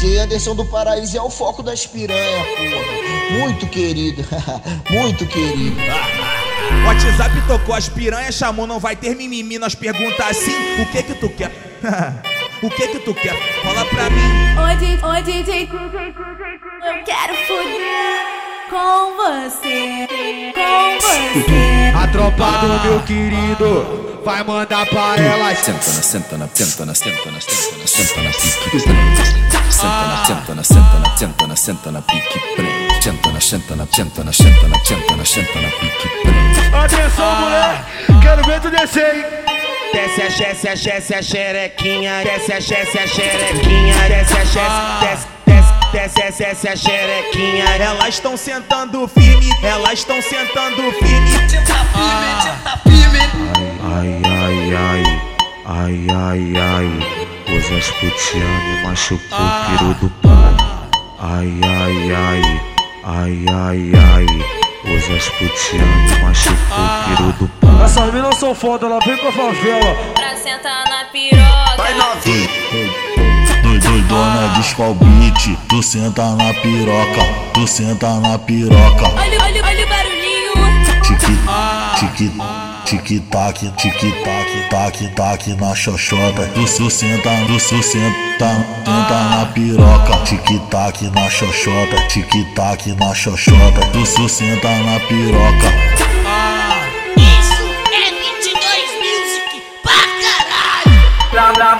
DJ Anderson do Paraíso é o foco das piranha, porra. Muito querido, muito querido. WhatsApp tocou, as piranhas chamou, não vai ter mimimi. Nós pergunta assim: o que que tu quer? o que que tu quer? Fala pra mim. Oi, DJ, oi, DJ, eu quero foder com você, com você. Tropa do meu querido vai mandar pra elas. Senta na, senta na, senta na, senta na, senta na, senta na pique prende. Senta na, senta na, senta na, senta na, senta na pique prende. Senta na, senta na, senta na, senta na, senta na, senta na pique prende. Atenção, mulher, quero ver tu descer, hein? Desce a desce a desce a xerequinha, desce a desce a xerequinha, desce a desce, desce, desce, desce a xerequinha. Elas estão sentando firme, elas estão sentando firme. Ai, ai, ai, ai. Hoje as putiane machucou o peru do pau. Ai, ai, ai, ai, ai, ai. Hoje as putiane machucou o peru do pau. Essas minas são foda, ela vem pra favela. Pra sentar na piroca. Vai novinho. Doidona ao beat, tu senta na piroca, tu senta na piroca. Olha, olha, olha o barulhinho. Tique, tique, tic tac, tic tac, tac tac na xoxota. Tu sustenta, tu sustenta, senta na piroca. Tic tac na xoxota, tic tac na xoxota. Tu sustenta na piroca. Ah, isso é 22 Music pra caralho. Pra, pra,